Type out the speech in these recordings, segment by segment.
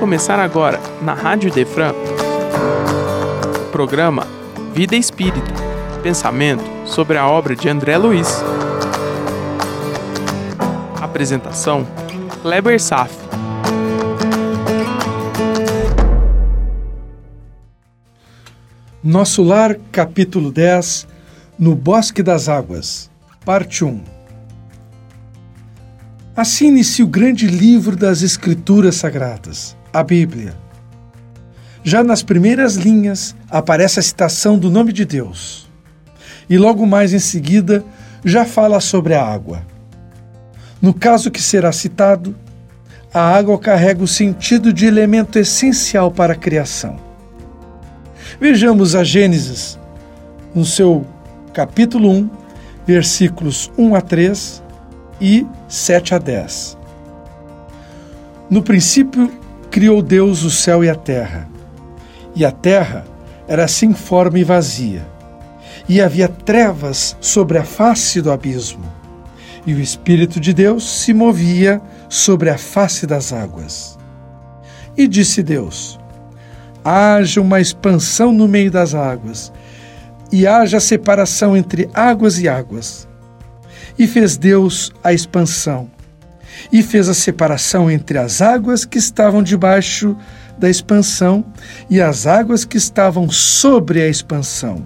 começar agora, na Rádio Defran, o programa Vida Espírita Pensamento sobre a obra de André Luiz. Apresentação: Kleber Saf. Nosso Lar, capítulo 10, No Bosque das Águas, parte 1. Assim inicia o grande livro das Escrituras Sagradas, a Bíblia. Já nas primeiras linhas aparece a citação do nome de Deus. E logo mais em seguida já fala sobre a água. No caso que será citado, a água carrega o sentido de elemento essencial para a criação. Vejamos a Gênesis, no seu capítulo 1, versículos 1 a 3 e 7 a 10. No princípio, criou Deus o céu e a terra. E a terra era sem forma e vazia, e havia trevas sobre a face do abismo, e o Espírito de Deus se movia sobre a face das águas. E disse Deus: Haja uma expansão no meio das águas, e haja separação entre águas e águas e fez Deus a expansão, e fez a separação entre as águas que estavam debaixo da expansão e as águas que estavam sobre a expansão.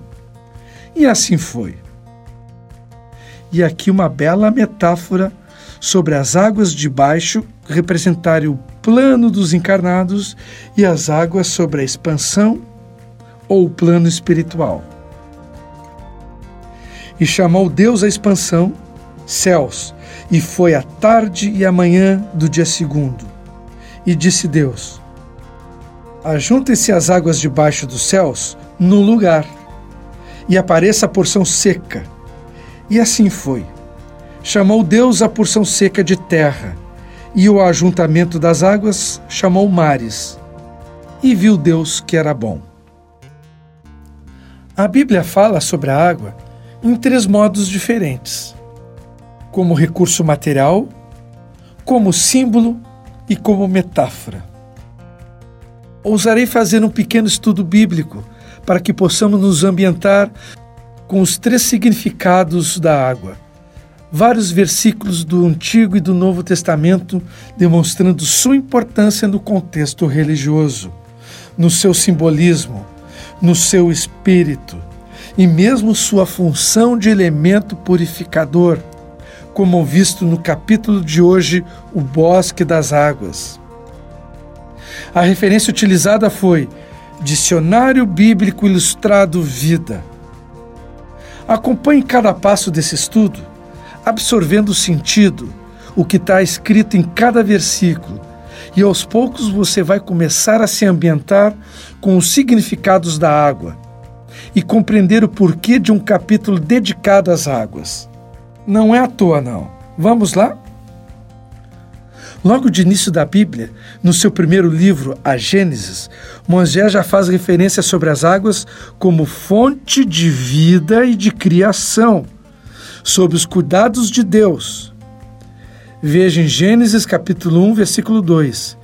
E assim foi. E aqui uma bela metáfora sobre as águas de baixo representarem o plano dos encarnados e as águas sobre a expansão ou plano espiritual. E chamou Deus a expansão céus, e foi a tarde e a manhã do dia segundo. E disse Deus: Ajuntem-se as águas debaixo dos céus num lugar, e apareça a porção seca. E assim foi. Chamou Deus a porção seca de terra, e o ajuntamento das águas chamou mares. E viu Deus que era bom. A Bíblia fala sobre a água em três modos diferentes como recurso material, como símbolo e como metáfora. Ousarei fazer um pequeno estudo bíblico para que possamos nos ambientar com os três significados da água. Vários versículos do Antigo e do Novo Testamento demonstrando sua importância no contexto religioso, no seu simbolismo, no seu espírito e mesmo sua função de elemento purificador como visto no capítulo de hoje, o Bosque das Águas. A referência utilizada foi Dicionário Bíblico Ilustrado Vida. Acompanhe cada passo desse estudo, absorvendo o sentido, o que está escrito em cada versículo, e aos poucos você vai começar a se ambientar com os significados da água e compreender o porquê de um capítulo dedicado às águas. Não é à toa, não. Vamos lá? Logo de início da Bíblia, no seu primeiro livro, a Gênesis, Moisés já faz referência sobre as águas como fonte de vida e de criação, sob os cuidados de Deus. Veja em Gênesis capítulo 1, versículo 2.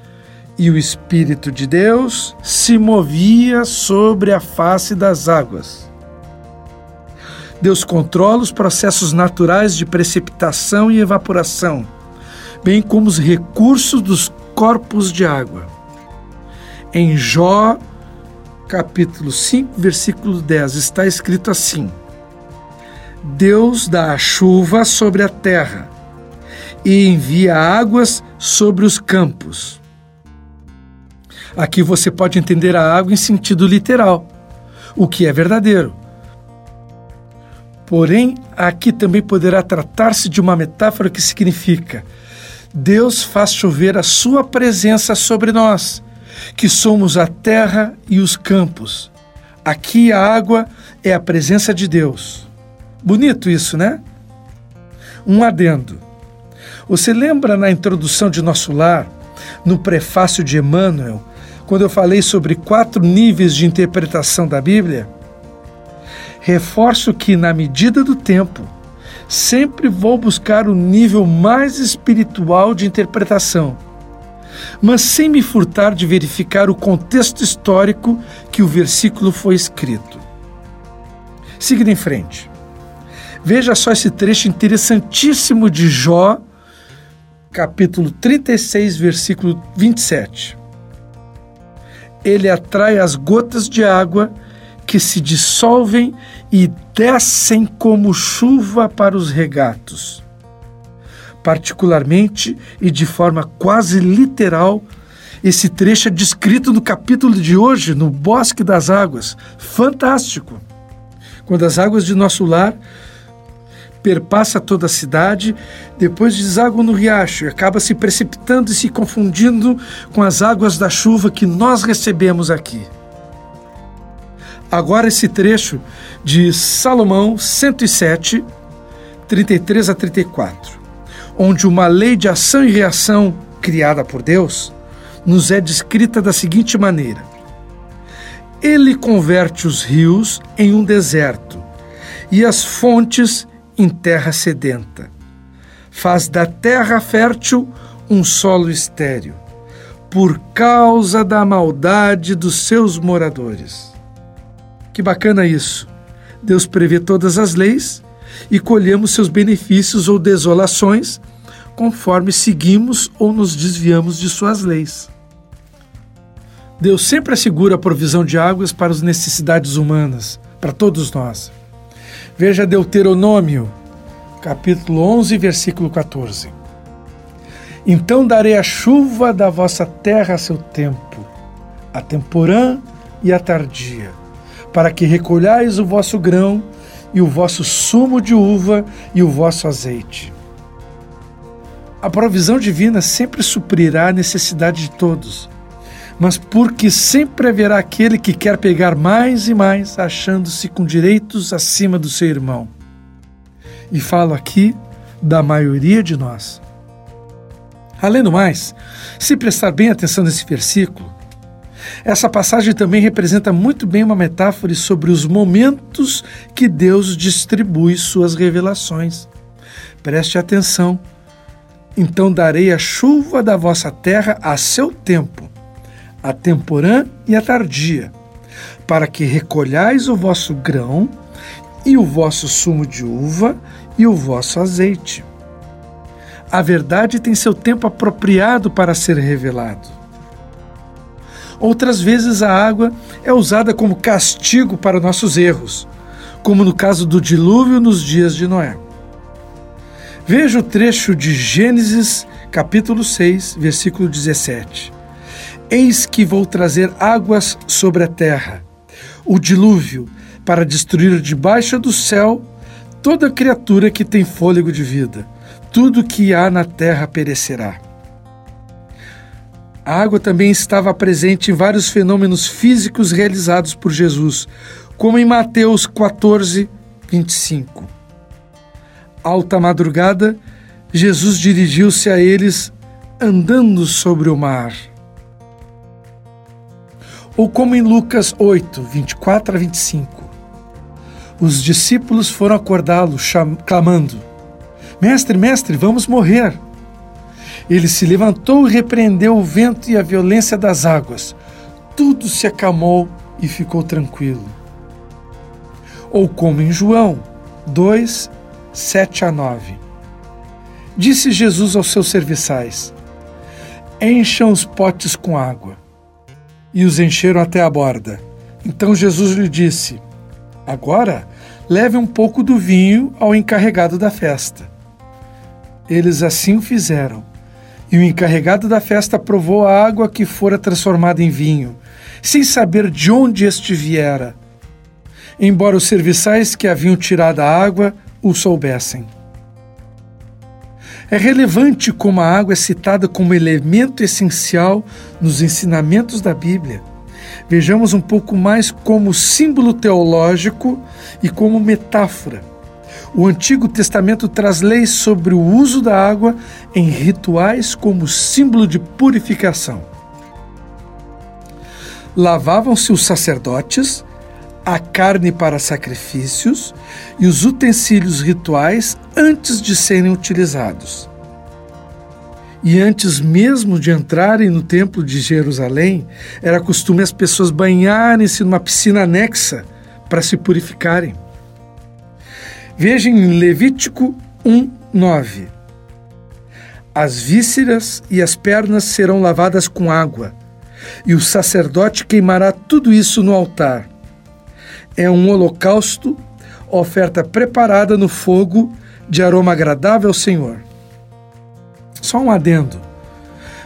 E o Espírito de Deus se movia sobre a face das águas. Deus controla os processos naturais de precipitação e evaporação, bem como os recursos dos corpos de água. Em Jó, capítulo 5, versículo 10, está escrito assim: Deus dá a chuva sobre a terra e envia águas sobre os campos. Aqui você pode entender a água em sentido literal, o que é verdadeiro. Porém, aqui também poderá tratar-se de uma metáfora que significa: Deus faz chover a sua presença sobre nós, que somos a terra e os campos. Aqui a água é a presença de Deus. Bonito isso, né? Um adendo. Você lembra na introdução de nosso lar, no prefácio de Emmanuel, quando eu falei sobre quatro níveis de interpretação da Bíblia? Reforço que, na medida do tempo, sempre vou buscar o nível mais espiritual de interpretação, mas sem me furtar de verificar o contexto histórico que o versículo foi escrito. Seguindo em frente. Veja só esse trecho interessantíssimo de Jó, capítulo 36, versículo 27. Ele atrai as gotas de água que se dissolvem e descem como chuva para os regatos particularmente e de forma quase literal, esse trecho é descrito no capítulo de hoje, no Bosque das Águas. Fantástico! Quando as águas de nosso lar perpassa toda a cidade, depois deságua no riacho e acaba se precipitando e se confundindo com as águas da chuva que nós recebemos aqui. Agora esse trecho de Salomão 107, 33 a 34 onde uma lei de ação e reação criada por Deus nos é descrita da seguinte maneira: Ele converte os rios em um deserto e as fontes em terra sedenta. Faz da terra fértil um solo estéril, por causa da maldade dos seus moradores. Que bacana isso! Deus prevê todas as leis e colhemos seus benefícios ou desolações conforme seguimos ou nos desviamos de suas leis. Deus sempre assegura a provisão de águas para as necessidades humanas, para todos nós. Veja Deuteronômio, capítulo 11, versículo 14. Então darei a chuva da vossa terra a seu tempo, a temporã e a tardia, para que recolhais o vosso grão e o vosso sumo de uva e o vosso azeite a provisão divina sempre suprirá a necessidade de todos, mas porque sempre haverá aquele que quer pegar mais e mais, achando-se com direitos acima do seu irmão. E falo aqui da maioria de nós. Além do mais, se prestar bem atenção nesse versículo, essa passagem também representa muito bem uma metáfora sobre os momentos que Deus distribui suas revelações. Preste atenção então darei a chuva da vossa terra a seu tempo, a temporã e a tardia, para que recolhais o vosso grão e o vosso sumo de uva e o vosso azeite. A verdade tem seu tempo apropriado para ser revelado. Outras vezes a água é usada como castigo para nossos erros, como no caso do dilúvio nos dias de Noé. Veja o trecho de Gênesis, capítulo 6, versículo 17. Eis que vou trazer águas sobre a terra, o dilúvio, para destruir debaixo do céu toda criatura que tem fôlego de vida. Tudo que há na terra perecerá. A água também estava presente em vários fenômenos físicos realizados por Jesus, como em Mateus 14, 25 alta madrugada, Jesus dirigiu-se a eles andando sobre o mar. Ou como em Lucas 8, 24 a 25. Os discípulos foram acordá-lo, clamando: Mestre, mestre, vamos morrer. Ele se levantou e repreendeu o vento e a violência das águas. Tudo se acalmou e ficou tranquilo. Ou como em João 2, 7 a 9. Disse Jesus aos seus serviçais: Encham os potes com água. E os encheram até a borda. Então Jesus lhe disse: Agora leve um pouco do vinho ao encarregado da festa. Eles assim o fizeram. E o encarregado da festa provou a água que fora transformada em vinho, sem saber de onde este viera. Embora os serviçais que haviam tirado a água o soubessem. É relevante como a água é citada como elemento essencial nos ensinamentos da Bíblia. Vejamos um pouco mais como símbolo teológico e como metáfora. O Antigo Testamento traz leis sobre o uso da água em rituais como símbolo de purificação. Lavavam-se os sacerdotes a carne para sacrifícios e os utensílios rituais antes de serem utilizados. E antes mesmo de entrarem no templo de Jerusalém, era costume as pessoas banharem-se numa piscina anexa para se purificarem. Veja em Levítico 1, 9. As vísceras e as pernas serão lavadas com água, e o sacerdote queimará tudo isso no altar. É um holocausto, oferta preparada no fogo de aroma agradável ao Senhor. Só um adendo.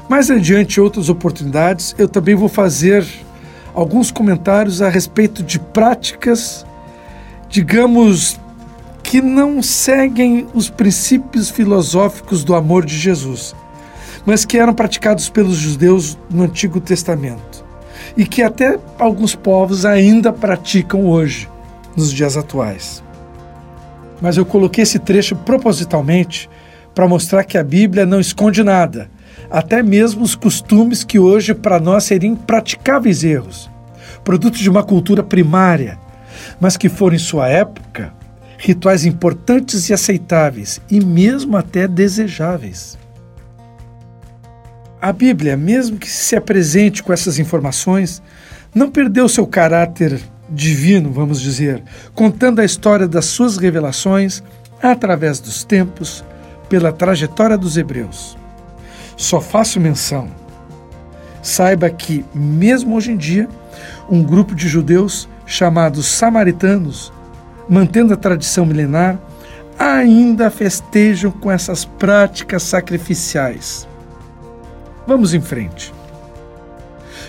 Mais adiante, outras oportunidades, eu também vou fazer alguns comentários a respeito de práticas, digamos, que não seguem os princípios filosóficos do amor de Jesus, mas que eram praticados pelos judeus no Antigo Testamento e que até alguns povos ainda praticam hoje, nos dias atuais. Mas eu coloquei esse trecho propositalmente para mostrar que a Bíblia não esconde nada, até mesmo os costumes que hoje para nós seriam impraticáveis erros, produtos de uma cultura primária, mas que foram em sua época rituais importantes e aceitáveis e mesmo até desejáveis. A Bíblia, mesmo que se apresente com essas informações, não perdeu seu caráter divino, vamos dizer, contando a história das suas revelações através dos tempos, pela trajetória dos hebreus. Só faço menção. Saiba que, mesmo hoje em dia, um grupo de judeus chamados samaritanos, mantendo a tradição milenar, ainda festejam com essas práticas sacrificiais. Vamos em frente.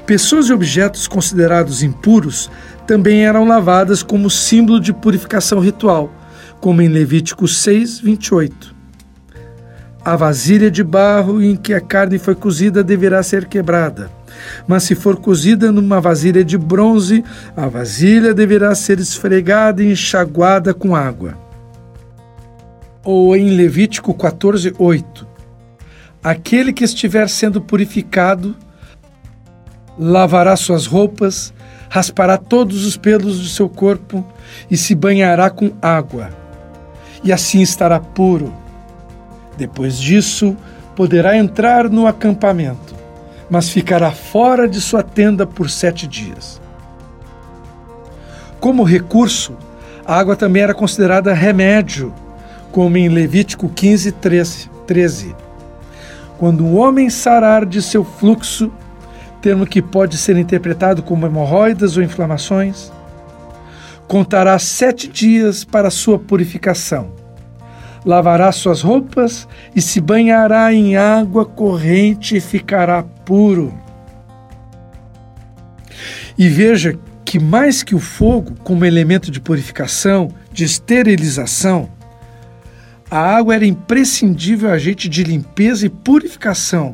Pessoas e objetos considerados impuros também eram lavadas como símbolo de purificação ritual, como em Levítico 6, 28. A vasilha de barro em que a carne foi cozida deverá ser quebrada. Mas se for cozida numa vasilha de bronze, a vasilha deverá ser esfregada e enxaguada com água. Ou em Levítico 14, 8. Aquele que estiver sendo purificado lavará suas roupas, raspará todos os pelos do seu corpo e se banhará com água, e assim estará puro depois disso, poderá entrar no acampamento, mas ficará fora de sua tenda por sete dias. Como recurso, a água também era considerada remédio, como em Levítico 15, 13. Quando um homem sarar de seu fluxo, termo que pode ser interpretado como hemorroidas ou inflamações, contará sete dias para sua purificação lavará suas roupas e se banhará em água corrente e ficará puro. E veja que, mais que o fogo como elemento de purificação, de esterilização, a água era imprescindível agente de limpeza e purificação,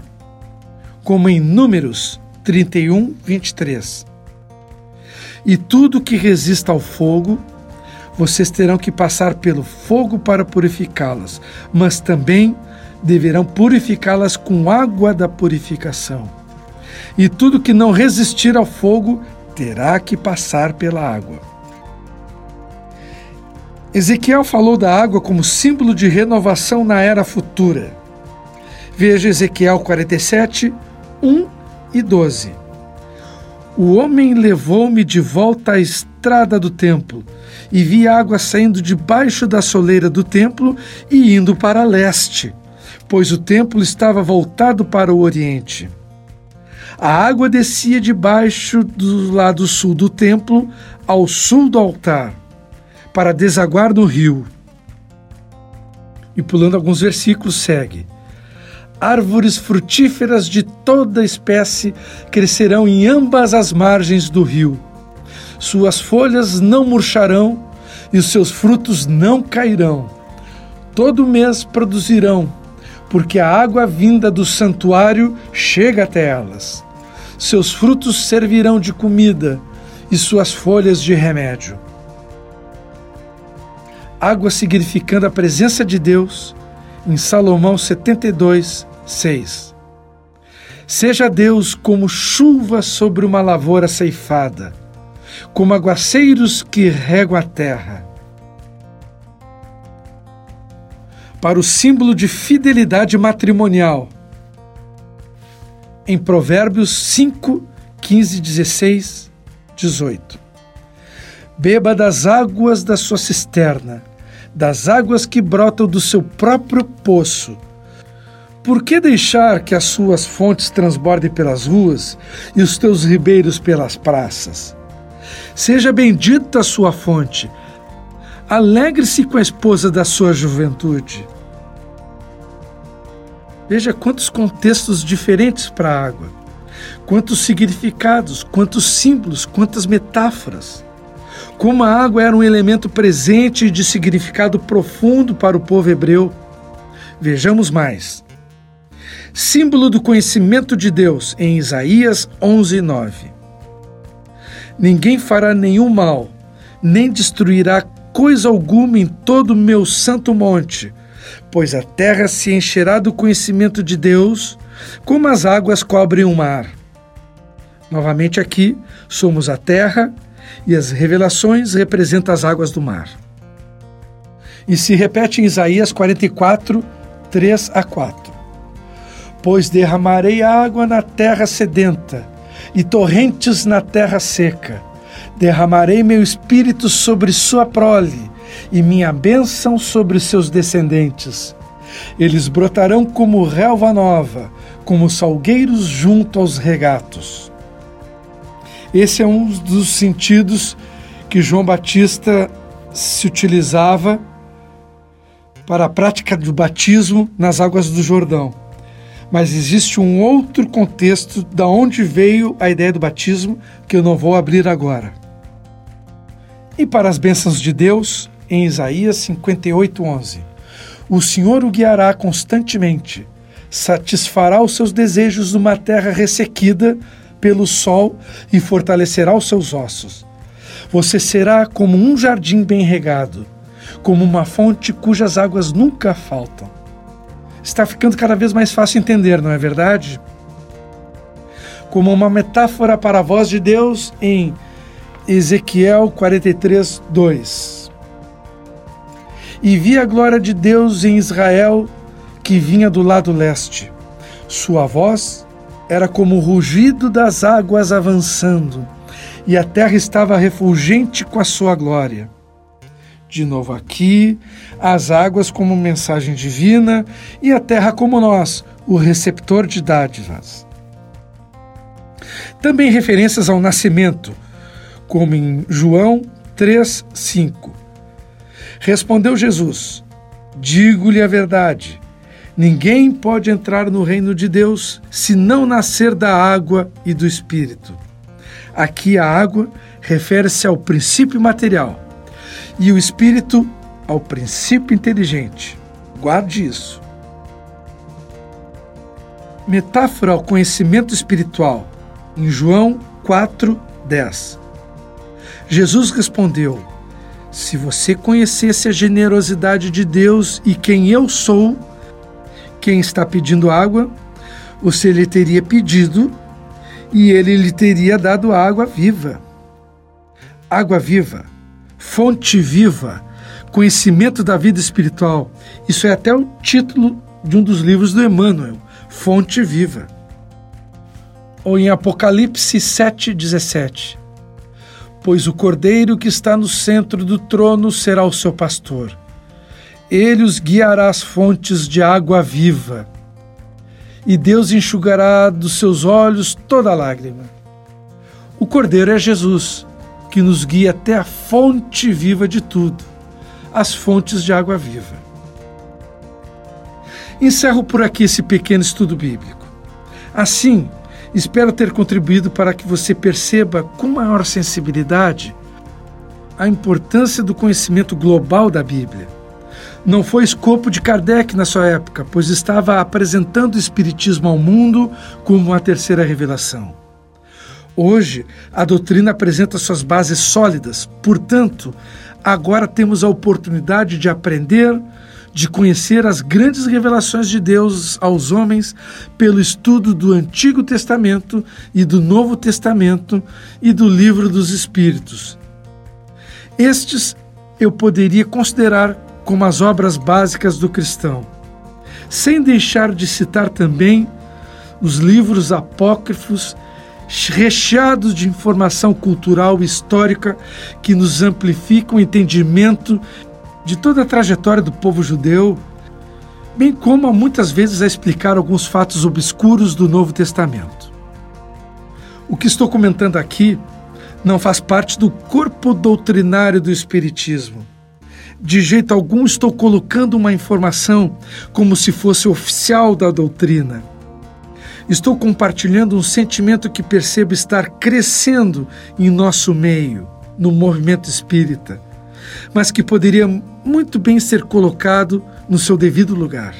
como em Números 31, 23. E tudo que resista ao fogo vocês terão que passar pelo fogo para purificá-las, mas também deverão purificá-las com água da purificação. E tudo que não resistir ao fogo terá que passar pela água. Ezequiel falou da água como símbolo de renovação na era futura. Veja Ezequiel 47, 1 e 12. O homem levou-me de volta à estrada do templo e vi água saindo debaixo da soleira do templo e indo para leste, pois o templo estava voltado para o oriente. A água descia debaixo do lado sul do templo ao sul do altar, para desaguar no rio. E pulando alguns versículos, segue árvores frutíferas de toda espécie crescerão em ambas as margens do rio. Suas folhas não murcharão e os seus frutos não cairão. Todo mês produzirão, porque a água vinda do santuário chega até elas. Seus frutos servirão de comida e suas folhas de remédio. Água significando a presença de Deus, em Salomão 72, 6. Seja Deus como chuva sobre uma lavoura ceifada, como aguaceiros que regam a terra. Para o símbolo de fidelidade matrimonial, em Provérbios 5, 15, 16, 18. Beba das águas da sua cisterna, das águas que brotam do seu próprio poço. Por que deixar que as suas fontes transbordem pelas ruas e os teus ribeiros pelas praças? Seja bendita a sua fonte. Alegre-se com a esposa da sua juventude. Veja quantos contextos diferentes para a água, quantos significados, quantos símbolos, quantas metáforas. Como a água era um elemento presente e de significado profundo para o povo hebreu. Vejamos mais. Símbolo do conhecimento de Deus em Isaías 11, 9. Ninguém fará nenhum mal, nem destruirá coisa alguma em todo o meu santo monte, pois a terra se encherá do conhecimento de Deus, como as águas cobrem o mar. Novamente aqui, somos a terra e as revelações representam as águas do mar. E se repete em Isaías 44, 3 a 4. Pois derramarei água na terra sedenta e torrentes na terra seca. Derramarei meu espírito sobre sua prole e minha bênção sobre seus descendentes. Eles brotarão como relva nova, como salgueiros junto aos regatos. Esse é um dos sentidos que João Batista se utilizava para a prática do batismo nas águas do Jordão. Mas existe um outro contexto da onde veio a ideia do batismo que eu não vou abrir agora. E para as bênçãos de Deus, em Isaías 58:11. O Senhor o guiará constantemente, satisfará os seus desejos numa terra ressequida pelo sol e fortalecerá os seus ossos. Você será como um jardim bem regado, como uma fonte cujas águas nunca faltam. Está ficando cada vez mais fácil entender, não é verdade? Como uma metáfora para a voz de Deus em Ezequiel 43, 2 e vi a glória de Deus em Israel que vinha do lado leste. Sua voz era como o rugido das águas avançando, e a terra estava refulgente com a sua glória. De novo aqui, as águas como mensagem divina e a terra como nós, o receptor de dádivas. Também referências ao nascimento, como em João 3, 5. Respondeu Jesus: Digo-lhe a verdade. Ninguém pode entrar no reino de Deus se não nascer da água e do Espírito. Aqui a água refere-se ao princípio material e o Espírito ao princípio inteligente. Guarde isso. Metáfora ao conhecimento espiritual, em João 4:10. Jesus respondeu: se você conhecesse a generosidade de Deus e quem eu sou, quem está pedindo água, você lhe teria pedido e ele lhe teria dado água viva. Água viva, fonte viva, conhecimento da vida espiritual. Isso é até o título de um dos livros do Emmanuel, Fonte Viva. Ou em Apocalipse 7,17 pois o cordeiro que está no centro do trono será o seu pastor. Ele os guiará às fontes de água viva, e Deus enxugará dos seus olhos toda lágrima. O cordeiro é Jesus, que nos guia até a fonte viva de tudo, as fontes de água viva. Encerro por aqui esse pequeno estudo bíblico. Assim, Espero ter contribuído para que você perceba com maior sensibilidade a importância do conhecimento global da Bíblia. Não foi escopo de Kardec na sua época, pois estava apresentando o Espiritismo ao mundo como a terceira revelação. Hoje, a doutrina apresenta suas bases sólidas, portanto, agora temos a oportunidade de aprender, de conhecer as grandes revelações de Deus aos homens pelo estudo do Antigo Testamento e do Novo Testamento e do Livro dos Espíritos. Estes eu poderia considerar como as obras básicas do cristão, sem deixar de citar também os livros apócrifos recheados de informação cultural e histórica que nos amplificam o entendimento de toda a trajetória do povo judeu, bem como muitas vezes a explicar alguns fatos obscuros do Novo Testamento. O que estou comentando aqui não faz parte do corpo doutrinário do Espiritismo. De jeito algum estou colocando uma informação como se fosse oficial da doutrina. Estou compartilhando um sentimento que percebo estar crescendo em nosso meio, no movimento espírita, mas que poderia muito bem ser colocado no seu devido lugar.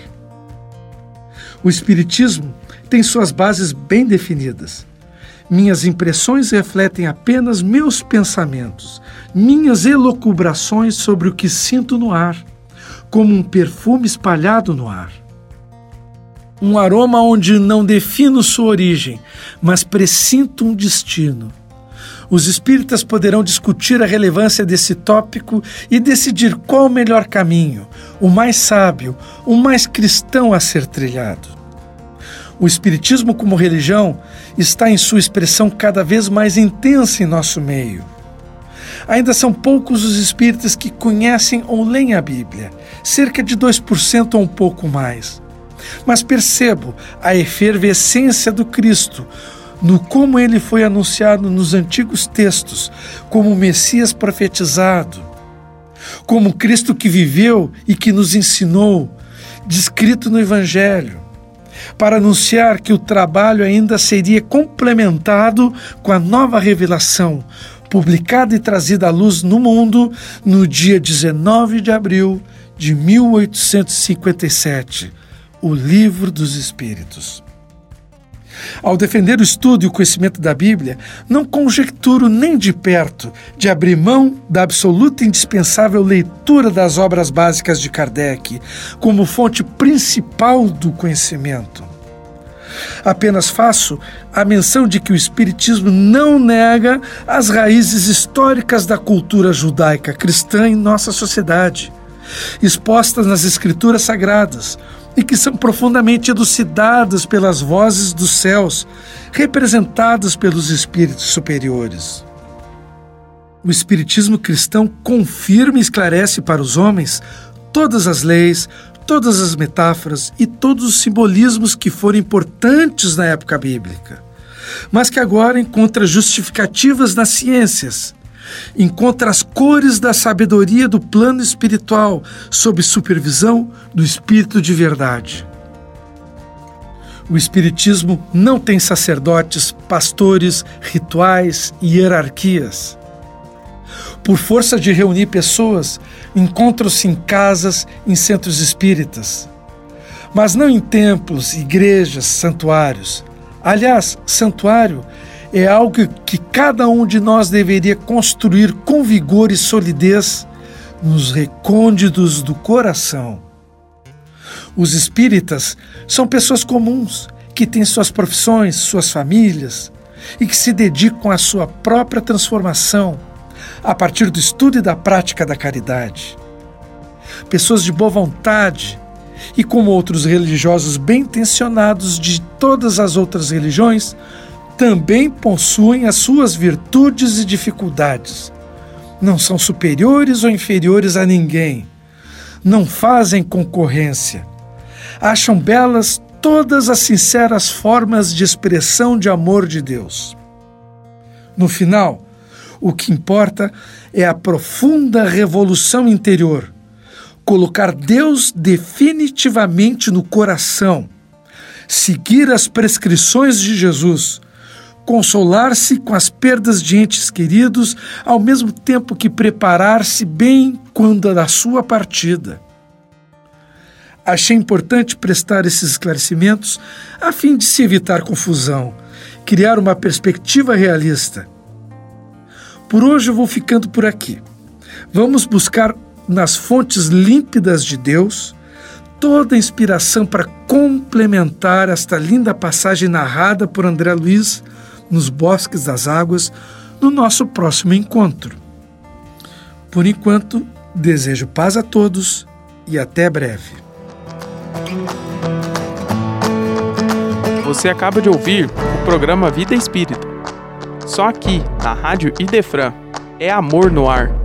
O Espiritismo tem suas bases bem definidas. Minhas impressões refletem apenas meus pensamentos, minhas elocubrações sobre o que sinto no ar, como um perfume espalhado no ar um aroma onde não defino sua origem, mas presinto um destino. Os espíritas poderão discutir a relevância desse tópico e decidir qual o melhor caminho, o mais sábio, o mais cristão a ser trilhado. O Espiritismo, como religião, está em sua expressão cada vez mais intensa em nosso meio. Ainda são poucos os espíritas que conhecem ou leem a Bíblia, cerca de 2% ou um pouco mais mas percebo a efervescência do Cristo no como ele foi anunciado nos antigos textos, como Messias profetizado, como Cristo que viveu e que nos ensinou, descrito no Evangelho, para anunciar que o trabalho ainda seria complementado com a nova revelação, publicada e trazida à luz no mundo no dia 19 de abril de 1857 o Livro dos Espíritos. Ao defender o estudo e o conhecimento da Bíblia, não conjecturo nem de perto de abrir mão da absoluta e indispensável leitura das obras básicas de Kardec como fonte principal do conhecimento. Apenas faço a menção de que o Espiritismo não nega as raízes históricas da cultura judaica cristã em nossa sociedade, expostas nas Escrituras Sagradas, e que são profundamente elucidadas pelas vozes dos céus, representadas pelos espíritos superiores. O Espiritismo cristão confirma e esclarece para os homens todas as leis, todas as metáforas e todos os simbolismos que foram importantes na época bíblica, mas que agora encontra justificativas nas ciências encontra as cores da sabedoria do plano espiritual sob supervisão do Espírito de verdade. O Espiritismo não tem sacerdotes, pastores, rituais e hierarquias. Por força de reunir pessoas, encontram-se em casas, em centros espíritas, mas não em templos, igrejas, santuários. Aliás, santuário é algo que cada um de nós deveria construir com vigor e solidez nos recônditos do coração. Os espíritas são pessoas comuns que têm suas profissões, suas famílias e que se dedicam à sua própria transformação a partir do estudo e da prática da caridade. Pessoas de boa vontade e, como outros religiosos bem intencionados de todas as outras religiões, também possuem as suas virtudes e dificuldades. Não são superiores ou inferiores a ninguém. Não fazem concorrência. Acham belas todas as sinceras formas de expressão de amor de Deus. No final, o que importa é a profunda revolução interior, colocar Deus definitivamente no coração, seguir as prescrições de Jesus consolar-se com as perdas de entes queridos, ao mesmo tempo que preparar-se bem quando da sua partida. Achei importante prestar esses esclarecimentos a fim de se evitar confusão, criar uma perspectiva realista. Por hoje eu vou ficando por aqui. Vamos buscar nas fontes límpidas de Deus toda a inspiração para complementar esta linda passagem narrada por André Luiz nos bosques das águas no nosso próximo encontro. Por enquanto, desejo paz a todos e até breve. Você acaba de ouvir o programa Vida Espírita. Só aqui, na Rádio Idefran, é amor no ar.